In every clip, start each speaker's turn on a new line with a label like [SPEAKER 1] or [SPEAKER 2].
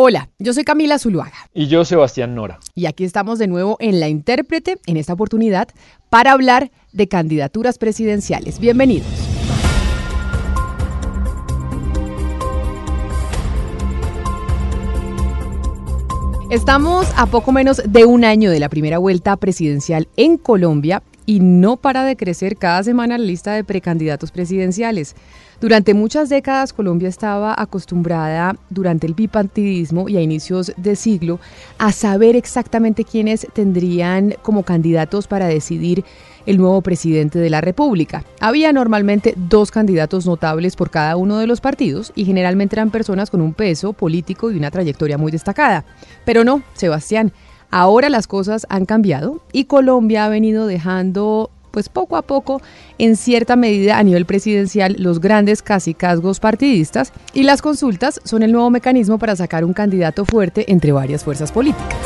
[SPEAKER 1] Hola, yo soy Camila Zuluaga.
[SPEAKER 2] Y yo, Sebastián Nora.
[SPEAKER 1] Y aquí estamos de nuevo en La Intérprete, en esta oportunidad, para hablar de candidaturas presidenciales. Bienvenidos. Estamos a poco menos de un año de la primera vuelta presidencial en Colombia y no para de crecer cada semana la lista de precandidatos presidenciales. Durante muchas décadas Colombia estaba acostumbrada durante el bipartidismo y a inicios de siglo a saber exactamente quiénes tendrían como candidatos para decidir el nuevo presidente de la República. Había normalmente dos candidatos notables por cada uno de los partidos y generalmente eran personas con un peso político y una trayectoria muy destacada. Pero no, Sebastián, ahora las cosas han cambiado y Colombia ha venido dejando pues poco a poco, en cierta medida a nivel presidencial, los grandes casicazgos partidistas y las consultas son el nuevo mecanismo para sacar un candidato fuerte entre varias fuerzas políticas.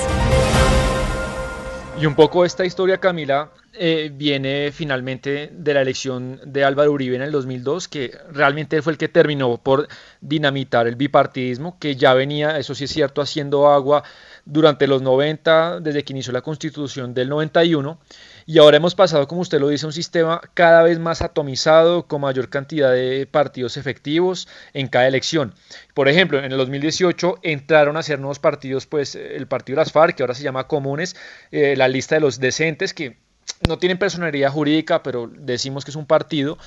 [SPEAKER 2] Y un poco esta historia, Camila, eh, viene finalmente de la elección de Álvaro Uribe en el 2002, que realmente fue el que terminó por dinamitar el bipartidismo, que ya venía, eso sí es cierto, haciendo agua durante los 90, desde que inició la constitución del 91 y ahora hemos pasado, como usted lo dice, a un sistema cada vez más atomizado, con mayor cantidad de partidos efectivos en cada elección. Por ejemplo, en el 2018 entraron a ser nuevos partidos, pues el partido de las FARC, que ahora se llama Comunes, eh, la lista de los decentes, que no tienen personalidad jurídica, pero decimos que es un partido,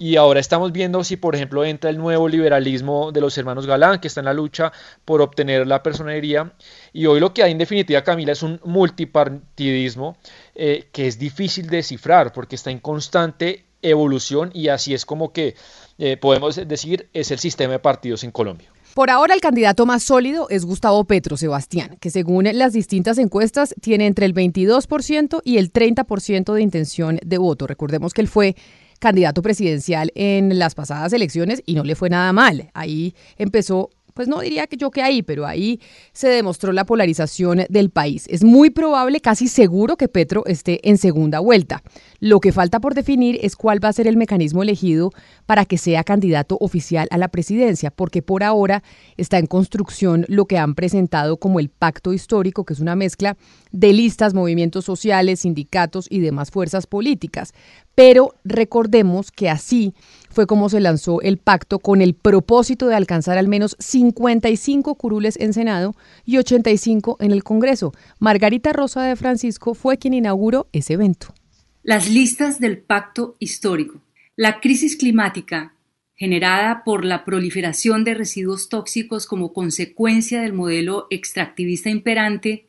[SPEAKER 2] y ahora estamos viendo si, por ejemplo, entra el nuevo liberalismo de los hermanos Galán, que está en la lucha por obtener la personería. Y hoy lo que hay en definitiva, Camila, es un multipartidismo eh, que es difícil de descifrar porque está en constante evolución y así es como que eh, podemos decir es el sistema de partidos en Colombia.
[SPEAKER 1] Por ahora el candidato más sólido es Gustavo Petro Sebastián, que según las distintas encuestas tiene entre el 22% y el 30% de intención de voto. Recordemos que él fue candidato presidencial en las pasadas elecciones y no le fue nada mal. Ahí empezó pues no diría que yo que ahí, pero ahí se demostró la polarización del país. Es muy probable, casi seguro, que Petro esté en segunda vuelta. Lo que falta por definir es cuál va a ser el mecanismo elegido para que sea candidato oficial a la presidencia, porque por ahora está en construcción lo que han presentado como el pacto histórico, que es una mezcla de listas, movimientos sociales, sindicatos y demás fuerzas políticas. Pero recordemos que así fue como se lanzó el pacto con el propósito de alcanzar al menos 55 curules en Senado y 85 en el Congreso. Margarita Rosa de Francisco fue quien inauguró ese evento.
[SPEAKER 3] Las listas del pacto histórico. La crisis climática generada por la proliferación de residuos tóxicos como consecuencia del modelo extractivista imperante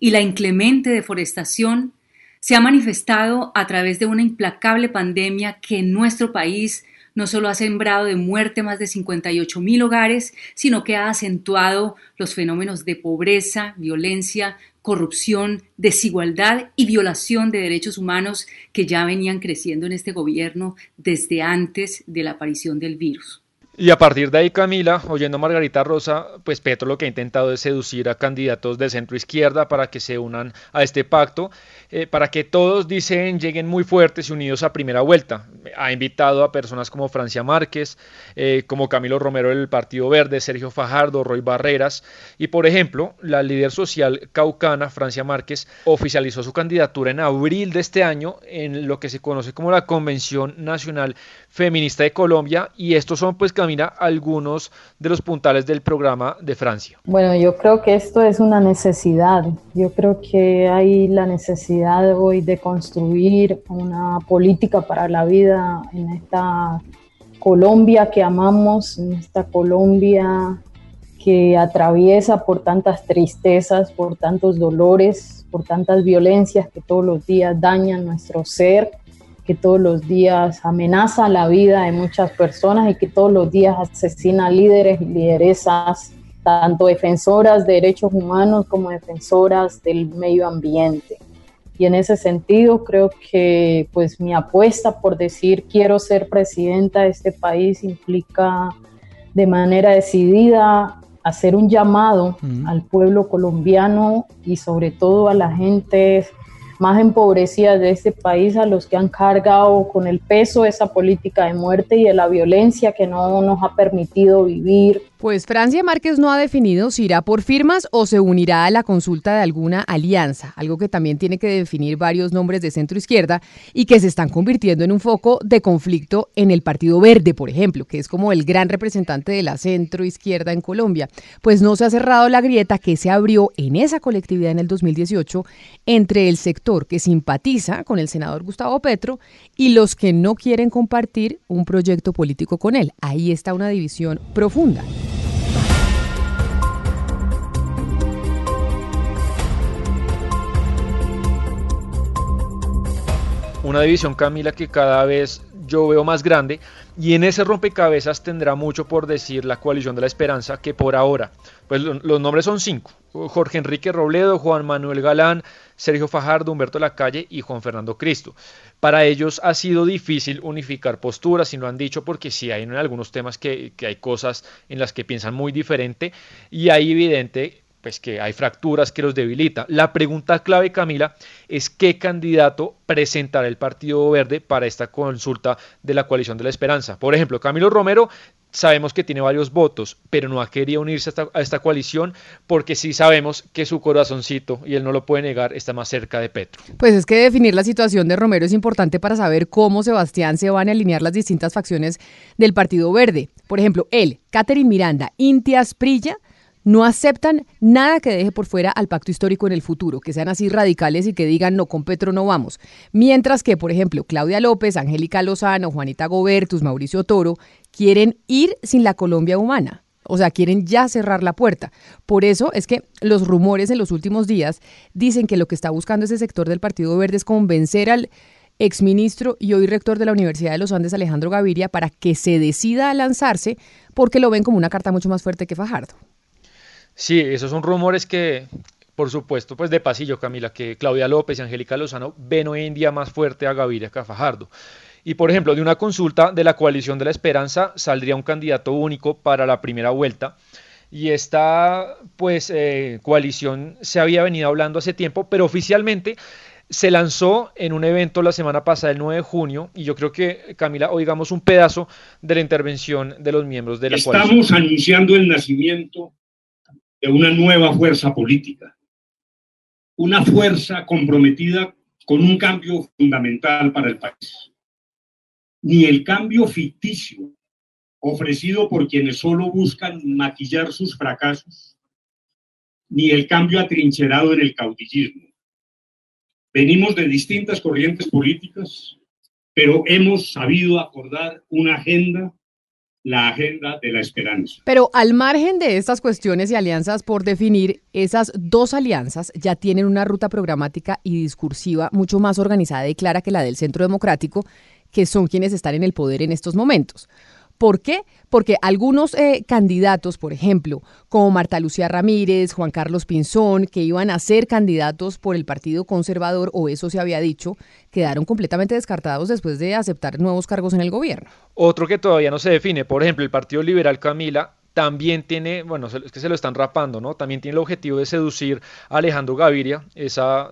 [SPEAKER 3] y la inclemente deforestación se ha manifestado a través de una implacable pandemia que en nuestro país no solo ha sembrado de muerte más de 58 mil hogares, sino que ha acentuado los fenómenos de pobreza, violencia, corrupción, desigualdad y violación de derechos humanos que ya venían creciendo en este gobierno desde antes de la aparición del virus.
[SPEAKER 2] Y a partir de ahí, Camila, oyendo a Margarita Rosa, pues Petro lo que ha intentado es seducir a candidatos de centro izquierda para que se unan a este pacto, eh, para que todos, dicen, lleguen muy fuertes y unidos a primera vuelta. Ha invitado a personas como Francia Márquez, eh, como Camilo Romero del Partido Verde, Sergio Fajardo, Roy Barreras, y por ejemplo, la líder social caucana, Francia Márquez, oficializó su candidatura en abril de este año en lo que se conoce como la Convención Nacional Feminista de Colombia, y estos son pues mira algunos de los puntales del programa de Francia?
[SPEAKER 4] Bueno, yo creo que esto es una necesidad. Yo creo que hay la necesidad hoy de construir una política para la vida en esta Colombia que amamos, en esta Colombia que atraviesa por tantas tristezas, por tantos dolores, por tantas violencias que todos los días dañan nuestro ser que todos los días amenaza la vida de muchas personas y que todos los días asesina líderes y lideresas, tanto defensoras de derechos humanos como defensoras del medio ambiente. Y en ese sentido creo que pues mi apuesta por decir quiero ser presidenta de este país implica de manera decidida hacer un llamado al pueblo colombiano y sobre todo a la gente más empobrecidas de este país, a los que han cargado con el peso esa política de muerte y de la violencia que no nos ha permitido vivir
[SPEAKER 1] Pues Francia Márquez no ha definido si irá por firmas o se unirá a la consulta de alguna alianza, algo que también tiene que definir varios nombres de centro izquierda y que se están convirtiendo en un foco de conflicto en el Partido Verde, por ejemplo, que es como el gran representante de la centro izquierda en Colombia. Pues no se ha cerrado la grieta que se abrió en esa colectividad en el 2018 entre el sector que simpatiza con el senador Gustavo Petro y los que no quieren compartir un proyecto político con él. Ahí está una división profunda.
[SPEAKER 2] Una división, Camila, que cada vez yo veo más grande y en ese rompecabezas tendrá mucho por decir la coalición de la esperanza que por ahora, pues los nombres son cinco, Jorge Enrique Robledo, Juan Manuel Galán, Sergio Fajardo, Humberto Lacalle y Juan Fernando Cristo. Para ellos ha sido difícil unificar posturas, y lo han dicho, porque sí hay en algunos temas que, que hay cosas en las que piensan muy diferente y hay evidente pues que hay fracturas que los debilita. La pregunta clave, Camila, es qué candidato presentará el Partido Verde para esta consulta de la coalición de la esperanza. Por ejemplo, Camilo Romero sabemos que tiene varios votos, pero no ha querido unirse a esta, coalición porque sí sabemos que su corazoncito, y él no lo puede negar, está más cerca de Petro.
[SPEAKER 1] Pues es que definir la situación de Romero es importante para saber cómo Sebastián se van a alinear las distintas facciones del Partido Verde. Por ejemplo, él, Catherine Miranda, Intias Prilla, no aceptan nada que deje por fuera al pacto histórico en el futuro, que sean así radicales y que digan no, con Petro no vamos. Mientras que, por ejemplo, Claudia López, Angélica Lozano, Juanita Gobertus, Mauricio Toro, quieren ir sin la Colombia humana. O sea, quieren ya cerrar la puerta. Por eso es que los rumores en los últimos días dicen que lo que está buscando ese sector del Partido Verde es convencer al exministro y hoy rector de la Universidad de los Andes, Alejandro Gaviria, para que se decida a lanzarse porque lo ven como una carta mucho más fuerte que Fajardo.
[SPEAKER 2] Sí, esos son rumores que, por supuesto, pues de pasillo, Camila, que Claudia López y Angélica Lozano ven hoy en día más fuerte a Gaviria que a Fajardo. Y por ejemplo, de una consulta de la coalición de la esperanza saldría un candidato único para la primera vuelta. Y esta pues eh, coalición se había venido hablando hace tiempo, pero oficialmente se lanzó en un evento la semana pasada, el 9 de junio, y yo creo que, Camila, oigamos un pedazo de la intervención de los miembros de la
[SPEAKER 5] coalición. Estamos anunciando el nacimiento de una nueva fuerza política, una fuerza comprometida con un cambio fundamental para el país. Ni el cambio ficticio ofrecido por quienes solo buscan maquillar sus fracasos, ni el cambio atrincherado en el caudillismo. Venimos de distintas corrientes políticas, pero hemos sabido acordar una agenda la agenda de la esperanza.
[SPEAKER 1] Pero al margen de estas cuestiones y alianzas por definir, esas dos alianzas ya tienen una ruta programática y discursiva mucho más organizada y clara que la del Centro Democrático, que son quienes están en el poder en estos momentos. ¿Por qué? Porque algunos eh, candidatos, por ejemplo, como Marta Lucía Ramírez, Juan Carlos Pinzón, que iban a ser candidatos por el Partido Conservador, o eso se había dicho, quedaron completamente descartados después de aceptar nuevos cargos en el gobierno.
[SPEAKER 2] Otro que todavía no se define, por ejemplo, el Partido Liberal Camila también tiene, bueno, es que se lo están rapando, ¿no? También tiene el objetivo de seducir a Alejandro Gaviria, esa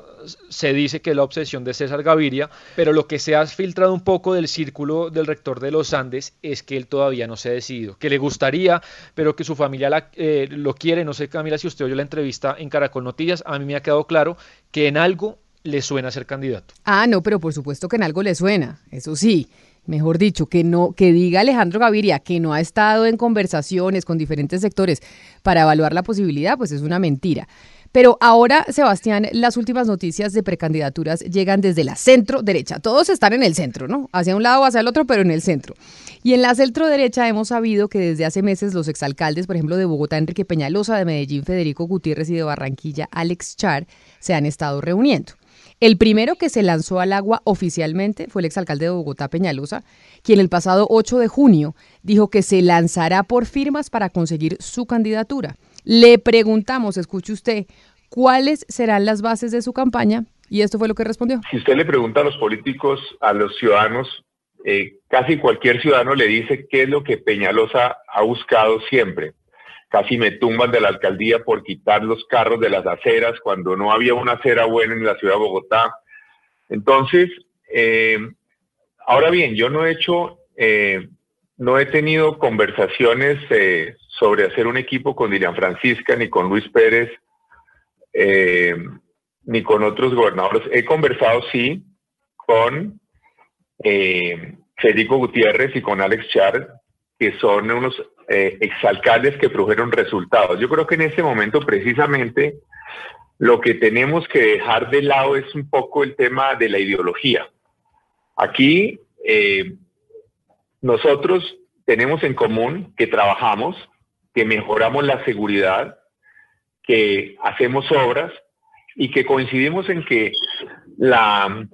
[SPEAKER 2] se dice que es la obsesión de César Gaviria, pero lo que se ha filtrado un poco del círculo del rector de los Andes es que él todavía no se ha decidido, que le gustaría, pero que su familia eh, lo quiere, no sé Camila si usted oyó la entrevista en Caracol Noticias, a mí me ha quedado claro que en algo le suena ser candidato.
[SPEAKER 1] Ah, no, pero por supuesto que en algo le suena, eso sí mejor dicho, que no, que diga Alejandro Gaviria que no ha estado en conversaciones con diferentes sectores para evaluar la posibilidad, pues es una mentira. Pero ahora, Sebastián, las últimas noticias de precandidaturas llegan desde la centro derecha. Todos están en el centro, ¿no? Hacia un lado o hacia el otro, pero en el centro. Y en la centro derecha hemos sabido que desde hace meses los exalcaldes, por ejemplo, de Bogotá, Enrique Peñalosa, de Medellín, Federico Gutiérrez y de Barranquilla, Alex Char, se han estado reuniendo. El primero que se lanzó al agua oficialmente fue el exalcalde de Bogotá, Peñalosa, quien el pasado 8 de junio dijo que se lanzará por firmas para conseguir su candidatura. Le preguntamos, escuche usted, cuáles serán las bases de su campaña y esto fue lo que respondió.
[SPEAKER 6] Si usted le pregunta a los políticos, a los ciudadanos, eh, casi cualquier ciudadano le dice qué es lo que Peñalosa ha buscado siempre casi me tumban de la alcaldía por quitar los carros de las aceras cuando no había una acera buena en la ciudad de Bogotá. Entonces, eh, ahora bien, yo no he hecho eh, no he tenido conversaciones eh, sobre hacer un equipo con Dilian Francisca ni con Luis Pérez ni con otros gobernadores. He conversado, sí, con Federico Gutiérrez y con Alex Char, que son unos eh, exalcaldes que produjeron resultados. Yo creo que en este momento precisamente lo que tenemos que dejar de lado es un poco el tema de la ideología. Aquí eh, nosotros tenemos en común que trabajamos, que mejoramos la seguridad, que hacemos obras y que coincidimos en que la,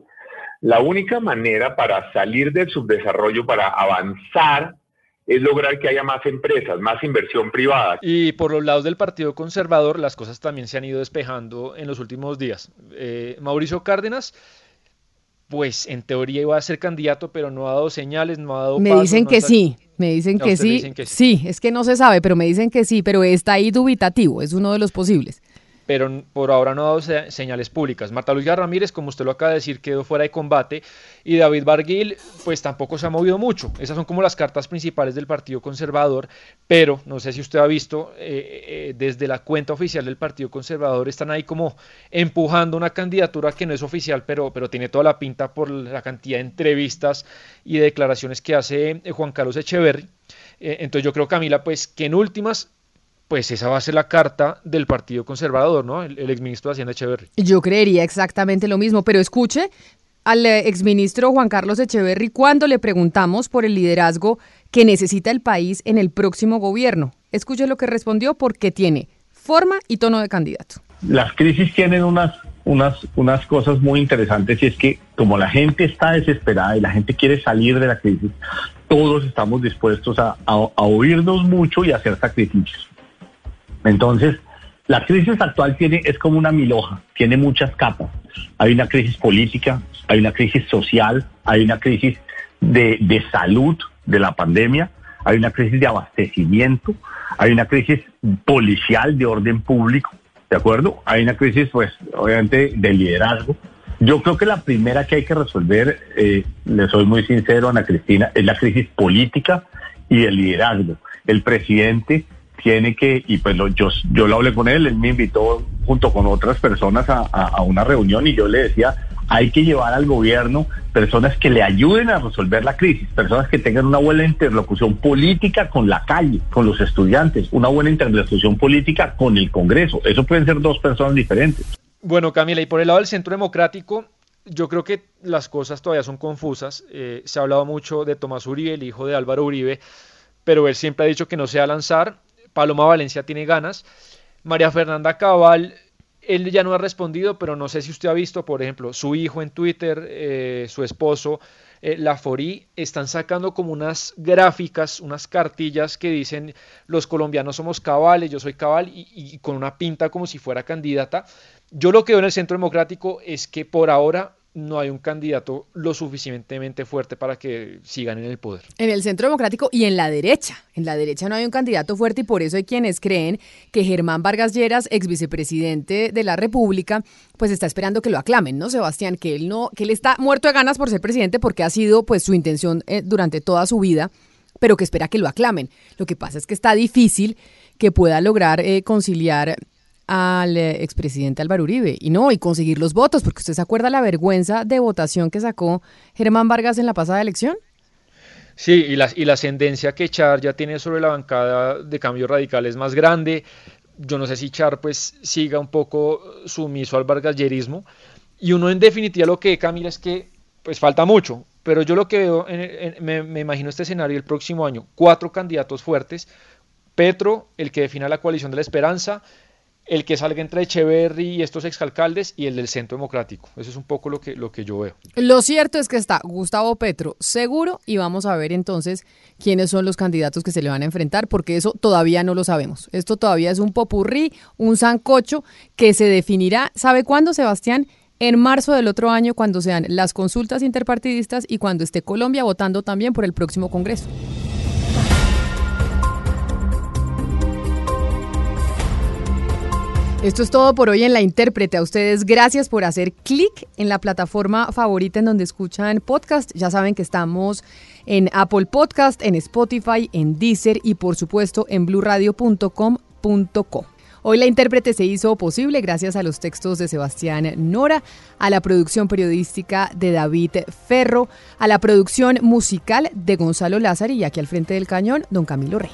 [SPEAKER 6] la única manera para salir del subdesarrollo, para avanzar, es lograr que haya más empresas, más inversión privada.
[SPEAKER 2] Y por los lados del Partido Conservador, las cosas también se han ido despejando en los últimos días. Eh, Mauricio Cárdenas, pues en teoría iba a ser candidato, pero no ha dado señales, no ha dado...
[SPEAKER 1] Me dicen que sí, me dicen que sí. dicen que sí. sí, es que no se sabe, pero me dicen que sí, pero está ahí dubitativo, es uno de los posibles
[SPEAKER 2] pero por ahora no ha dado señales públicas. Marta Luisa Ramírez, como usted lo acaba de decir, quedó fuera de combate y David Barguil, pues tampoco se ha movido mucho. Esas son como las cartas principales del Partido Conservador, pero no sé si usted ha visto, eh, eh, desde la cuenta oficial del Partido Conservador están ahí como empujando una candidatura que no es oficial, pero, pero tiene toda la pinta por la cantidad de entrevistas y declaraciones que hace eh, Juan Carlos Echeverry. entonces yo creo, Camila, pues que en últimas pues esa va a ser la carta del Partido Conservador, ¿no? El, exministro de Hacienda Echeverry.
[SPEAKER 1] Yo creería exactamente lo mismo, pero escuche al eh, exministro Juan Carlos Echeverry cuando le preguntamos por el liderazgo que necesita el país en el próximo gobierno. Escuche lo que respondió porque tiene forma y tono de candidato.
[SPEAKER 7] Las crisis tienen unas, unas, unas cosas muy interesantes y es que como la gente está desesperada y la gente quiere salir de la crisis, todos estamos dispuestos a, a oírnos mucho y a hacer sacrificios. Entonces, la crisis actual tiene, es como una miloja, tiene muchas capas. Hay una crisis política, hay una crisis social, hay una crisis de, de salud de la pandemia, hay una crisis de abastecimiento, hay una crisis policial de orden público, ¿de acuerdo? Hay una crisis, pues, obviamente, de liderazgo. Yo creo que la primera que hay que resolver, eh, le soy muy sincero, Ana Cristina, es la crisis política y el liderazgo. El presidente tiene que, y pues yo, yo lo hablé con él, él me invitó junto con otras personas a, a, una reunión y yo le decía, hay que llevar al gobierno personas que le ayuden a resolver la crisis, personas que tengan una buena interlocución política con la calle, con los estudiantes, una buena interlocución política con el Congreso. Eso pueden ser dos personas diferentes.
[SPEAKER 2] Bueno, Camila, y por el lado del Centro Democrático, yo creo que las cosas todavía son confusas. Eh, se ha hablado mucho de Tomás Uribe, el hijo de Álvaro Uribe, pero él siempre ha dicho que no se va a lanzar. Paloma Valencia tiene ganas. María Fernanda Cabal, él ya no ha respondido, pero no sé si usted ha visto, por ejemplo, su hijo en Twitter, eh, su esposo, eh, la están sacando como unas gráficas, unas cartillas que dicen los colombianos somos cabales, yo soy cabal, y, y con una pinta como si fuera candidata. Yo lo que veo en el Centro Democrático es que por ahora no hay un candidato lo suficientemente fuerte para que sigan en el poder.
[SPEAKER 1] En el centro democrático y en la derecha. En la derecha no hay un candidato fuerte y por eso hay quienes creen que Germán Vargas Lleras, ex vicepresidente de la República, pues está esperando que lo aclamen, ¿no, Sebastián? Que él no, que él está muerto de ganas por ser presidente porque ha sido pues su intención eh, durante toda su vida, pero que espera que lo aclamen. Lo que pasa es que está difícil que pueda lograr eh, conciliar al eh, expresidente Álvaro Uribe y no, y conseguir los votos, porque usted se acuerda la vergüenza de votación que sacó Germán Vargas en la pasada elección.
[SPEAKER 2] Sí, y la, y la ascendencia que Char ya tiene sobre la bancada de cambio radical es más grande. Yo no sé si Char pues siga un poco sumiso al vargallerismo. Y uno en definitiva lo que Camila es que pues falta mucho, pero yo lo que veo, me, me imagino este escenario el próximo año, cuatro candidatos fuertes, Petro, el que defina la coalición de la esperanza, el que salga entre Echeverry y estos exalcaldes y el del Centro Democrático. Eso es un poco lo que, lo que yo veo.
[SPEAKER 1] Lo cierto es que está Gustavo Petro seguro y vamos a ver entonces quiénes son los candidatos que se le van a enfrentar, porque eso todavía no lo sabemos. Esto todavía es un popurrí, un sancocho que se definirá, ¿sabe cuándo, Sebastián? En marzo del otro año, cuando sean las consultas interpartidistas y cuando esté Colombia votando también por el próximo Congreso. Esto es todo por hoy en La Intérprete. A ustedes gracias por hacer clic en la plataforma favorita en donde escuchan podcast. Ya saben que estamos en Apple Podcast, en Spotify, en Deezer y por supuesto en bluradio.com.co. Hoy la intérprete se hizo posible gracias a los textos de Sebastián Nora, a la producción periodística de David Ferro, a la producción musical de Gonzalo Lázaro y aquí al frente del cañón, don Camilo Rey.